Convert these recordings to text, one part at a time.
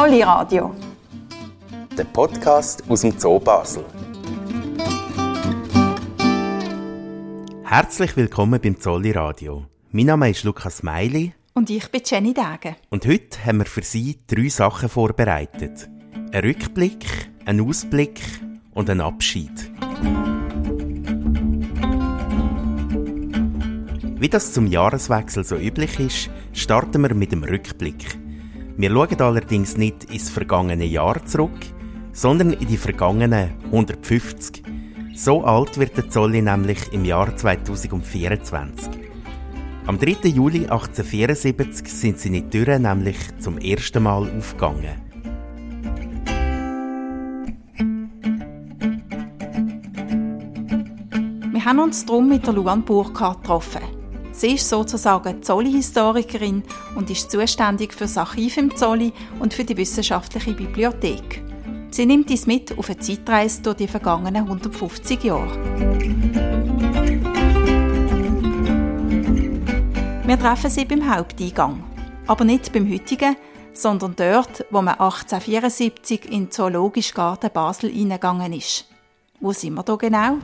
Zolli Radio. Der Podcast aus dem Zoo Basel. Herzlich willkommen beim Zolli Radio. Mein Name ist Lukas Meili. Und ich bin Jenny Dage. Und heute haben wir für Sie drei Sachen vorbereitet. Ein Rückblick, ein Ausblick und ein Abschied. Wie das zum Jahreswechsel so üblich ist, starten wir mit dem Rückblick. Wir schauen allerdings nicht ins vergangene Jahr zurück, sondern in die vergangenen 150. So alt wird der Zolli nämlich im Jahr 2024. Am 3. Juli 1874 sind seine Türen nämlich zum ersten Mal aufgegangen. Wir haben uns darum mit der Luan Burkhardt getroffen. Sie ist sozusagen Zolli-Historikerin und ist zuständig für das Archiv im Zolli und für die wissenschaftliche Bibliothek. Sie nimmt uns mit auf eine Zeitreise durch die vergangenen 150 Jahre. Wir treffen sie beim Haupteingang, aber nicht beim heutigen, sondern dort, wo man 1874 in den Zoologischen Garten Basel eingegangen ist. Wo sind wir da genau?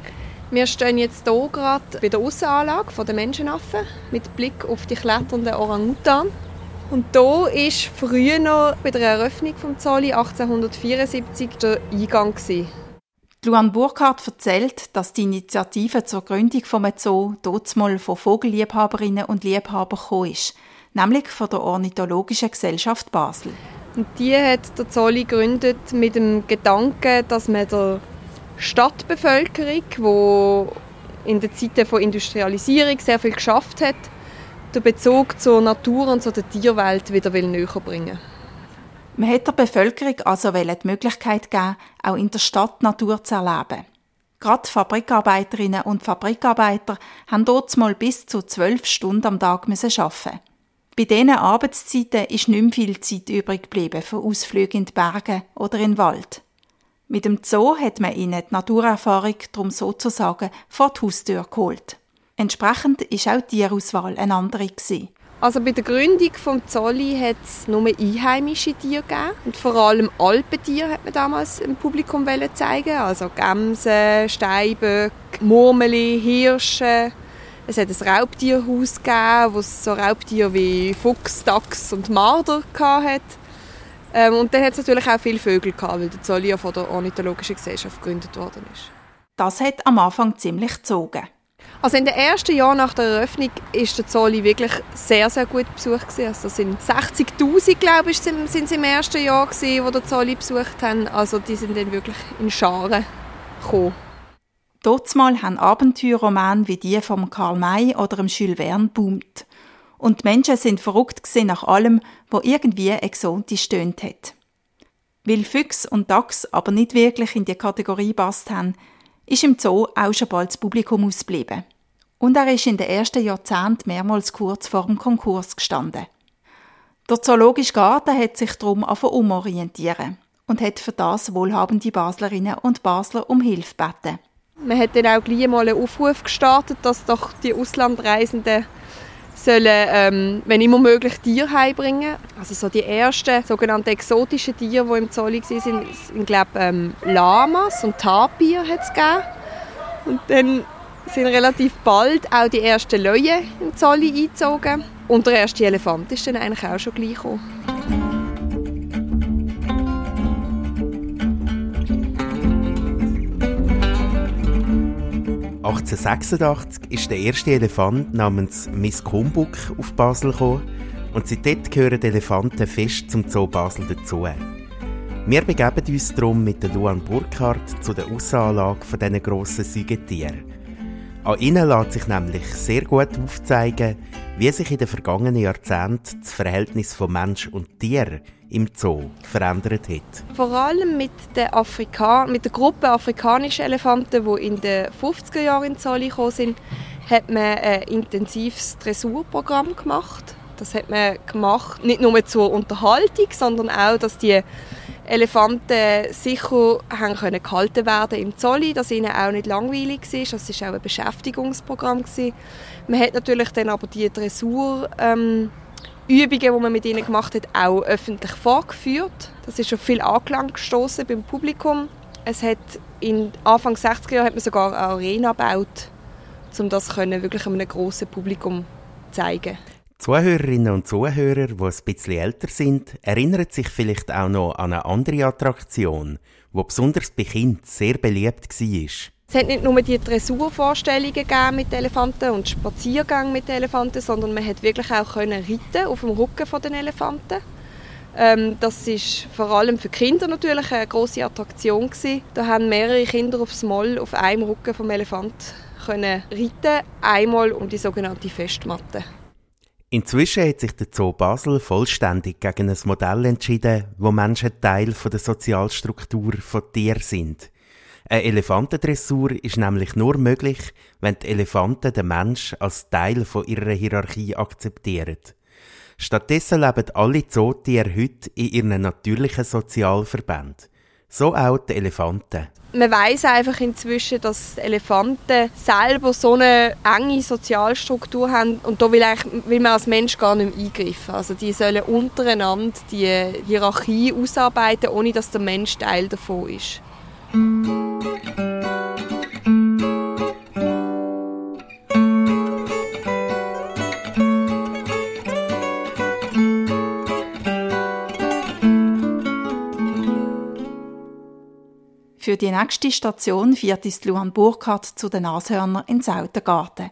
Wir stehen jetzt hier gerade bei der Aussenanlage der Menschenaffen mit Blick auf die kletternden Orang-Utan. Und hier war früher noch bei der Eröffnung des Zolli 1874 der Eingang. Gewesen. Luan Burkhardt erzählt, dass die Initiative zur Gründung des Zoo mal von Vogelliebhaberinnen und Liebhabern gekommen ist, nämlich von der Ornithologischen Gesellschaft Basel. Und die hat der Zolli gegründet mit dem Gedanken, dass man der Stadtbevölkerung, die in den Zeiten der Industrialisierung sehr viel geschafft hat, den Bezug zur Natur und zur Tierwelt wieder näher bringen Man hat der Bevölkerung also die Möglichkeit geben, auch in der Stadt Natur zu erleben. Gerade Fabrikarbeiterinnen und Fabrikarbeiter haben dort mal bis zu zwölf Stunden am Tag arbeiten. Bei diesen Arbeitszeiten ist nicht mehr viel Zeit übrig geblieben für Ausflüge in die Berge oder in den Wald. Mit dem Zoo hat man ihnen die Naturerfahrung darum sozusagen vor die Haustür geholt. Entsprechend war auch die Tierauswahl eine andere. Also bei der Gründung des Zolli hat es nur einheimische Tiere gegeben. Und vor allem Alpentiere hat man damals im Publikum zeigen Also Gämse, Steinböcke, Murmeli, Hirsche. Es hat ein Raubtierhaus gegeben, wo es so Raubtiere wie Fuchs, Dachs und Marder hatte. Ähm, und dann hat es natürlich auch viele Vögel gehabt, weil der Zolli ja von der Ornithologischen Gesellschaft gegründet worden ist. Das hat am Anfang ziemlich gezogen. Also in den ersten Jahren nach der Eröffnung ist der Zolli wirklich sehr, sehr gut besucht gewesen. Also sind 60'000, glaube ich, sind, sind im ersten Jahr gewesen, wo der Zolli besucht haben. Also die sind dann wirklich in Scharen gekommen. Dortmal haben Abenteuerromane wie die von Karl May oder dem Jules Verne boomt. Und die Menschen sind verrückt nach allem, wo irgendwie exotisch tönt hat. Weil Füchs und Dachs aber nicht wirklich in die Kategorie passt haben, ist im Zoo auch schon bald das Publikum ausgeblieben. Und er ist in den ersten Jahrzehnten mehrmals kurz vor dem Konkurs gestanden. Der Zoologische Garten hat sich darum umorientieren und hat für das wohlhabende Baslerinnen und Basler um Hilfe gebeten. Man hat dann auch gleich mal einen Aufruf gestartet, dass doch die Auslandreisenden sollen, ähm, wenn immer möglich, Tiere heimbringen. Also so die ersten sogenannten exotischen Tiere, die im Zolli waren, sind, sind glaube ähm, Lamas und Tapir. Und dann sind relativ bald auch die ersten Löwen im Zolli eingezogen. Und der erste Elefant ist dann eigentlich auch schon gleich gekommen. 1886 ist der erste Elefant namens Miss Kumbuk auf Basel gekommen und seitdem gehören Elefanten fest zum Zoo Basel dazu. Wir begeben uns darum mit der Luan Burkhardt zu der Aussenanlage von diesen grossen Säugetieren. An ihnen lässt sich nämlich sehr gut aufzeigen, wie sich in den vergangenen Jahrzehnten das Verhältnis von Mensch und Tier im Zoo verändert hat. Vor allem mit der, Afrika mit der Gruppe afrikanischer Elefanten, die in den 50er Jahren in Zoo gekommen sind, hat man ein intensives Dressurprogramm gemacht. Das hat man gemacht, nicht nur zur Unterhaltung, sondern auch, dass die Elefanten sicher haben können gehalten werden im Zolli, dass ihnen auch nicht langweilig war. Das war auch ein Beschäftigungsprogramm. Man hat natürlich dann aber die Dressur ähm, Übungen, die man mit ihnen gemacht hat, auch öffentlich vorgeführt. Das ist schon viel Anklang gestoßen beim Publikum. Es hat in Anfang 60er Jahre hat man sogar eine Arena gebaut, um das können wirklich einem grossen Publikum zeigen. Zuhörerinnen und Zuhörer, die ein bisschen älter sind, erinnern sich vielleicht auch noch an eine andere Attraktion, die besonders bei Kindern sehr beliebt war. Hat nicht nur die Dressurvorstellungen mit Elefanten und Spaziergänge mit Elefanten, sondern man hat wirklich auch können reiten auf dem Rücken von den Elefanten. Ähm, das ist vor allem für Kinder natürlich eine große Attraktion gewesen. Da haben mehrere Kinder aufs Moll auf einem Rücken vom Elefant können reiten, einmal um die sogenannte Festmatte. Inzwischen hat sich der Zoo Basel vollständig gegen ein Modell entschieden, wo Menschen Teil der Sozialstruktur von Tieren sind. Eine Elefantendressur ist nämlich nur möglich, wenn die Elefanten den Mensch als Teil von ihrer Hierarchie akzeptieren. Stattdessen leben alle Zootiere heute in ihren natürlichen Sozialverbänden. So auch die Elefanten. Man weiß einfach inzwischen, dass Elefanten selber so eine enge Sozialstruktur haben und da will, will man als Mensch gar nicht mehr eingreifen. Also die sollen untereinander die Hierarchie ausarbeiten, ohne dass der Mensch Teil davon ist. Für die nächste Station fährt uns Luan Burkhardt zu den Nashörnern in Sautengarten.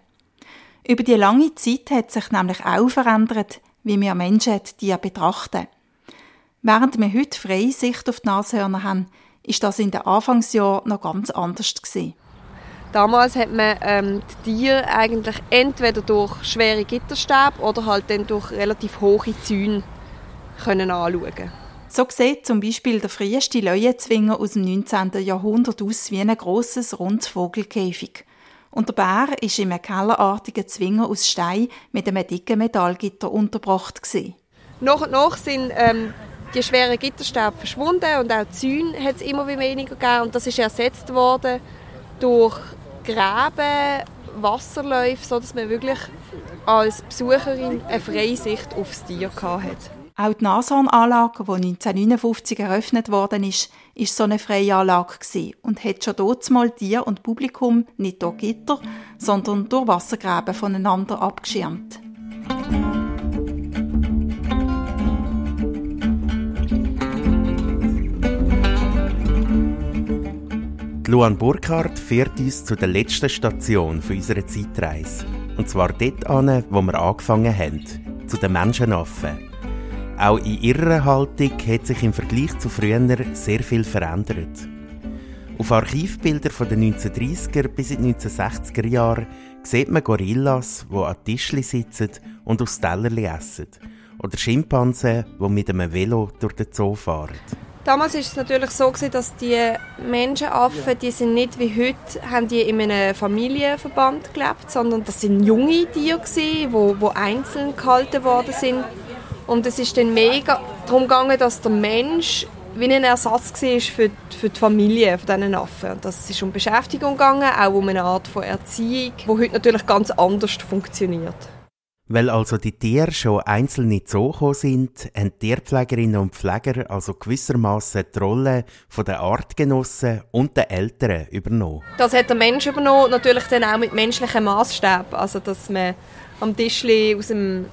Über die lange Zeit hat sich nämlich auch verändert, wie wir Menschen die betrachten. Während wir heute freie Sicht auf die Nashörner haben, ist das in den Anfangsjahren noch ganz anders gewesen. Damals hat man ähm, die Tiere eigentlich entweder durch schwere Gitterstäbe oder halt dann durch relativ hohe Zäune können anschauen. So sieht zum Beispiel der früheste Leuenzwinger aus dem 19. Jahrhundert aus wie ein grosses, rundes Vogelkäfig. Und der Bär ist in einem kellerartigen Zwinger aus Stein mit einem dicken Metallgitter untergebracht. Gewesen. Nach und nach sind ähm, die schweren Gitterstäbe verschwunden und auch Zäune hat es immer weniger gegeben. Und das ist ersetzt worden durch Gräben, Wasserläufe, sodass man wirklich als Besucherin eine freie Sicht aufs Tier hatte. Auch die Nashornanlage, die 1959 eröffnet worden ist, ist so eine freie Anlage und hat schon dort mal Tier und Publikum nicht durch Gitter, sondern durch Wassergräben voneinander abgeschirmt. Luan Burkhardt führt uns zu der letzten Station unserer Zeitreise. Und zwar dort an, wo wir angefangen haben, zu den Menschenaffen. Auch in ihrer Haltung hat sich im Vergleich zu früher sehr viel verändert. Auf Archivbildern von den 1930er bis in die 1960er Jahre sieht man Gorillas, die an Tischli sitzen und aus Tellerli essen. Oder Schimpansen, die mit einem Velo durch den Zoo fahren. Damals war es natürlich so, dass die Menschenaffen, die sind nicht wie heute, haben die in einem Familienverband gelebt, sondern das sind junge Tiere, die, die einzeln gehalten worden sind und es ist dann mega darum gegangen, dass der Mensch wie ein Ersatz war für die, für die Familie von diesen Affen. Und das ist um Beschäftigung gegangen, auch um eine Art von Erziehung, die heute natürlich ganz anders funktioniert. Weil also die Tiere schon einzeln so gekommen sind, haben Tierpflegerinnen und Pfleger also gewissermaßen die Rolle der Artgenossen und der Eltern übernommen. Das hat der Mensch übernommen, natürlich dann auch mit menschlichen Maßstäben. Also dass man am Tisch aus dem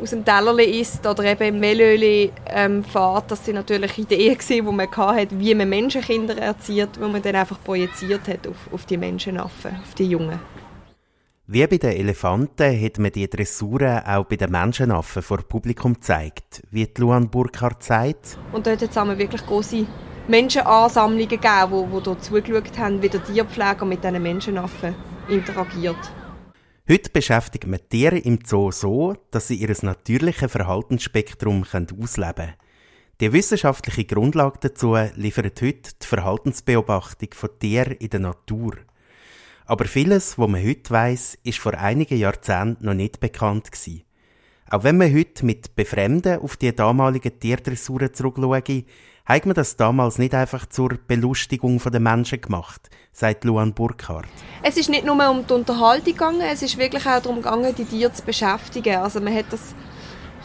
aus dem Tellerli isst oder eben im Mehlöli ähm, fährt. Das sind natürlich Ideen die man hatte, wie man Menschenkinder erzieht, die man dann einfach projiziert hat auf, auf die Menschenaffen, auf die Jungen. Wie bei den Elefanten hat man die Dressuren auch bei den Menschenaffen vor Publikum gezeigt, wie die Luan Burkhardt sagt. Und dort hat es wirklich große Menschenansammlungen gegeben, wo, wo dort zugeschaut haben, wie der Tierpfleger mit diesen Menschenaffen interagiert. Heute beschäftigt man Tiere im Zoo so, dass sie ihr natürliches Verhaltensspektrum ausleben können. Die wissenschaftliche Grundlage dazu liefert heute die Verhaltensbeobachtung von Tieren in der Natur. Aber vieles, was man heute weiss, ist vor einigen Jahrzehnten noch nicht bekannt gewesen. Auch wenn man heute mit Befremden auf die damaligen Tierdressuren zurückschaut, hat man das damals nicht einfach zur Belustigung der Menschen gemacht, sagt Luan Burkhardt. Es ist nicht nur um die Unterhaltung gegangen, es ist wirklich auch darum gegangen, die Tiere zu beschäftigen. Also man hat das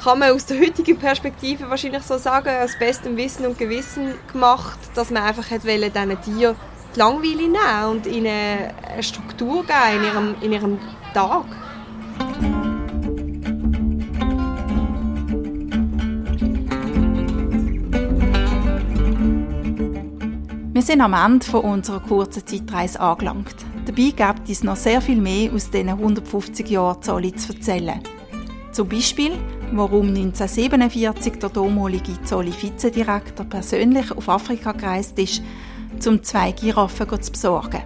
kann man aus der heutigen Perspektive wahrscheinlich so sagen, aus bestem Wissen und Gewissen gemacht, dass man einfach diesen Tieren die Langweile nehmen und ihnen eine Struktur geben in ihrem, in ihrem Tag. Wir sind am Ende unserer kurzen Zeitreise angelangt. Dabei gibt es noch sehr viel mehr aus diesen 150 Jahren Zolli zu erzählen. Zum Beispiel, warum 1947 der damalige Zolli-Vizedirektor persönlich auf Afrika gereist ist, um zwei Giraffen zu besorgen.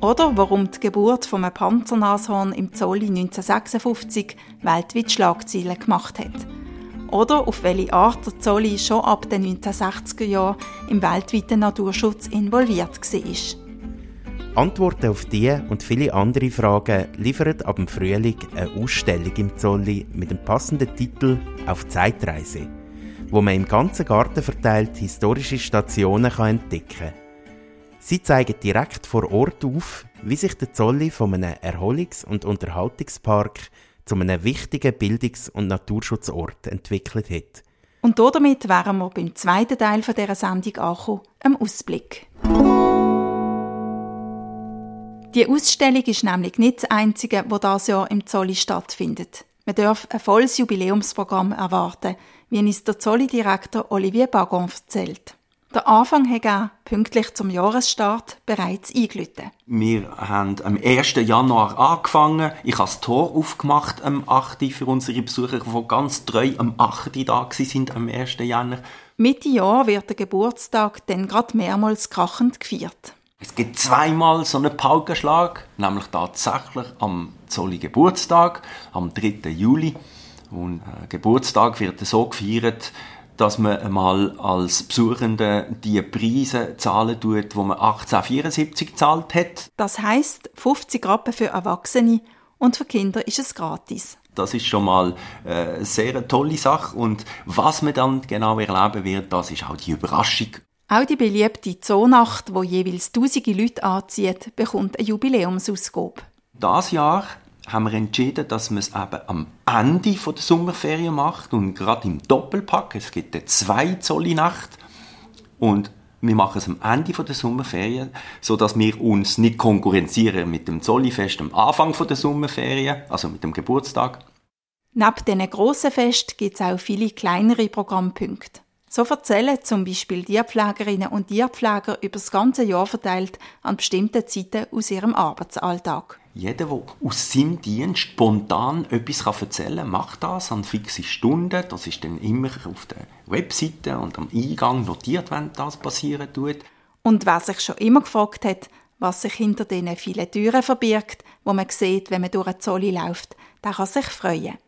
Oder warum die Geburt von einem Panzernashorn im Zolli 1956 weltweit Schlagzeilen gemacht hat. Oder auf welche Art der Zolli schon ab den 1960er Jahren im weltweiten Naturschutz involviert war. Antworten auf diese und viele andere Fragen liefert ab dem Frühling eine Ausstellung im Zolli mit dem passenden Titel Auf Zeitreise, wo man im ganzen Garten verteilt historische Stationen entdecken kann. Sie zeigen direkt vor Ort auf, wie sich der Zolli von einem Erholungs- und Unterhaltungspark zu einem wichtigen Bildungs- und Naturschutzort entwickelt hat. Und damit wären wir beim zweiten Teil dieser Sendung angekommen, einem Ausblick. Die Ausstellung ist nämlich nicht das einzige, wo das Jahr im Zolli stattfindet. Man darf ein volles Jubiläumsprogramm erwarten, wie uns der Zolli-Direktor Olivier Bagon erzählt. Der Anfang hat er pünktlich zum Jahresstart bereits eingeläutet. Wir haben am 1. Januar angefangen. Ich habe das Tor aufgemacht am 8. für unsere Besucher, die ganz treu am 8. da sind am 1. Januar. Mitte Jahr wird der Geburtstag dann gerade mehrmals krachend gefeiert. Es gibt zweimal so einen Paukenschlag, nämlich tatsächlich am Zolli Geburtstag, am 3. Juli. Und äh, Geburtstag wird so gefeiert, dass man einmal als Besuchende die Preise zahlen tut, die man 1874 gezahlt hat. Das heißt 50 Rappen für Erwachsene und für Kinder ist es gratis. Das ist schon mal äh, eine sehr tolle Sache und was man dann genau erleben wird, das ist auch die Überraschung. Auch die beliebte Zoonacht, wo jeweils tausende Leute anzieht, bekommt eine Jubiläumsausgabe. Das Jahr haben wir entschieden, dass man es eben am Ende der Sommerferien macht und gerade im Doppelpack. Es gibt eine zwei Zolli Nacht und wir machen es am Ende der Sommerferien, so dass wir uns nicht konkurrenzieren mit dem Zollifest am Anfang der Sommerferien, also mit dem Geburtstag. Neben diesen grossen Fest gibt es auch viele kleinere Programmpunkte. So erzählen zum Beispiel Tierpflegerinnen und Tierpfleger über das ganze Jahr verteilt an bestimmten Zeiten aus ihrem Arbeitsalltag. Jeder, der aus seinem Dienst spontan etwas erzählen kann, macht das an fixe Stunden. Das ist dann immer auf der Webseite und am Eingang notiert, wenn das passieren tut. Und wer sich schon immer gefragt hat, was sich hinter diesen vielen Türen verbirgt, wo man sieht, wenn man durch eine Zolle läuft, der kann sich freuen.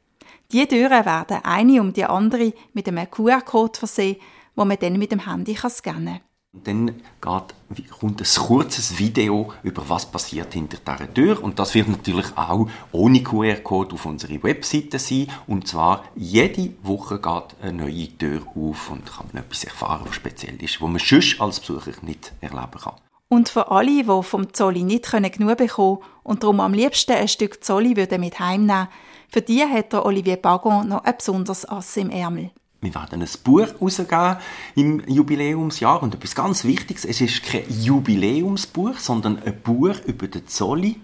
Die Türen werden eine um die andere mit einem QR-Code versehen, wo man dann mit dem Handy scannen kann. Dann geht, kommt ein kurzes Video über was passiert hinter dieser Tür und das wird natürlich auch ohne QR-Code auf unserer Webseite sein und zwar jede Woche geht eine neue Tür auf und kann man etwas erfahren, was speziell ist, wo man sonst als Besucher nicht erleben kann. Und für alle, die vom Zolli nicht genug bekommen und darum am liebsten ein Stück Zolli mit heimnehmen für die hat der Olivier Bagon noch ein besonderes Ass im Ärmel. Wir werden ein Buch herausgeben im Jubiläumsjahr. Und etwas ganz Wichtiges, es ist kein Jubiläumsbuch, sondern ein Buch über den Zolli,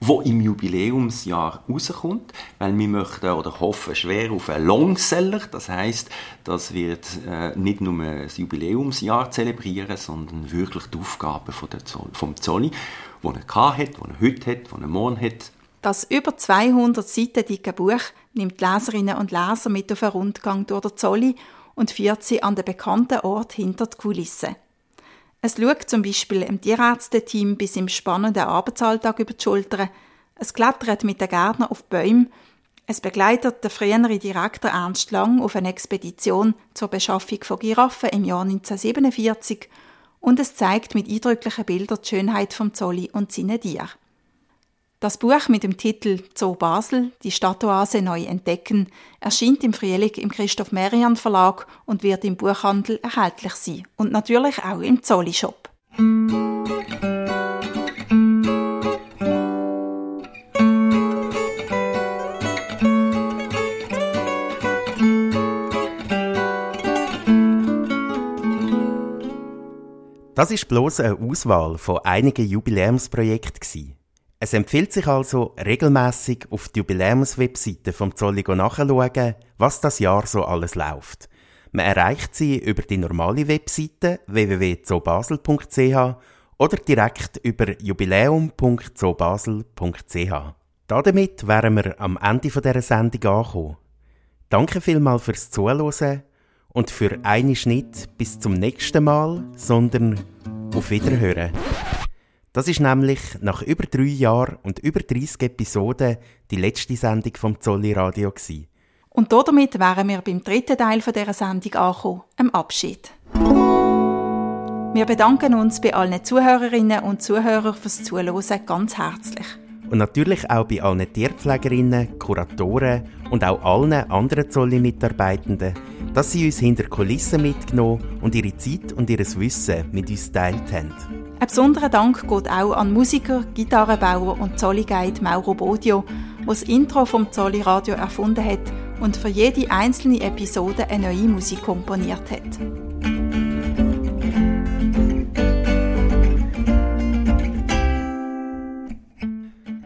wo im Jubiläumsjahr rauskommt. Weil wir möchten oder hoffen schwer auf einen Longseller. Das heißt, das wird äh, nicht nur das Jubiläumsjahr zelebrieren, sondern wirklich die Aufgaben von der Zoll, vom Zolli, die er hat, die er heute hat, die er morgen hat, das über 200 Seiten dicke Buch nimmt Leserinnen und Leser mit auf einen Rundgang durch den Zolli und führt sie an den bekannten Ort hinter die Kulissen. Es schaut zum Beispiel im Tierärzteteam bis im spannenden Arbeitsalltag über die Schultern, es klettert mit den Gärtnern auf Bäume, es begleitet der frühere Direktor Ernst Lang auf eine Expedition zur Beschaffung von Giraffen im Jahr 1947 und es zeigt mit eindrücklichen Bildern die Schönheit vom Zolli und seine Tiere. Das Buch mit dem Titel Zoo Basel, die Stadtoase neu entdecken, erscheint im Frühling im Christoph Merian Verlag und wird im Buchhandel erhältlich sein und natürlich auch im Zolli Shop. Das ist bloß eine Auswahl von einigen Jubiläumsprojekten. Es empfiehlt sich also, regelmäßig auf die Jubiläumswebseite vom Zolligo nachzuschauen, was das Jahr so alles läuft. Man erreicht sie über die normale Webseite www.zobasel.ch oder direkt über jubiläum.zobasel.ch. Damit wären wir am Ende dieser Sendung angekommen. Danke vielmals fürs Zuhören und für einen Schnitt bis zum nächsten Mal, sondern auf Wiederhören. Das ist nämlich nach über drei Jahren und über 30 Episoden die letzte Sendung vom Zolli Radio gewesen. Und damit wären wir beim dritten Teil dieser Sendung angekommen, dem Abschied. Wir bedanken uns bei allen Zuhörerinnen und Zuhörern fürs Zuhören ganz herzlich. Und natürlich auch bei allen Tierpflegerinnen, Kuratoren und auch allen anderen Zolli-Mitarbeitenden, dass sie uns hinter Kulissen mitgenommen und ihre Zeit und ihr Wissen mit uns teilt haben. Ein besonderer Dank geht auch an Musiker, Gitarrenbauer und Zolli-Guide Mauro Bodio, der das Intro vom Zolli Radio erfunden hat und für jede einzelne Episode eine neue Musik komponiert hat.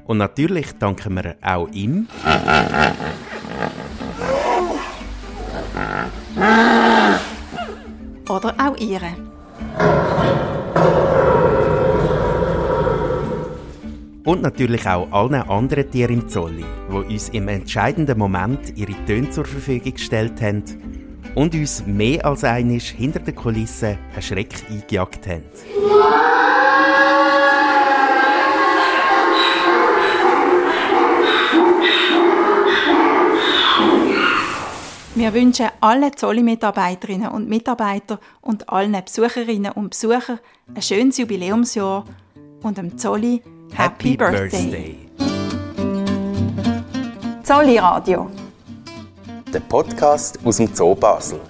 Und natürlich danken wir auch ihm. Oder auch ihre. Und natürlich auch allen anderen Tieren im Zolli, die uns im entscheidenden Moment ihre Töne zur Verfügung gestellt haben und uns mehr als einisch hinter den Kulissen einen Schreck eingejagt haben. Wir wünschen allen Zolli-Mitarbeiterinnen und Mitarbeitern und allen Besucherinnen und Besuchern ein schönes Jubiläumsjahr und dem Zolli Happy. Birthday. Zolli Radio. Der Podcast aus dem Zoo Basel.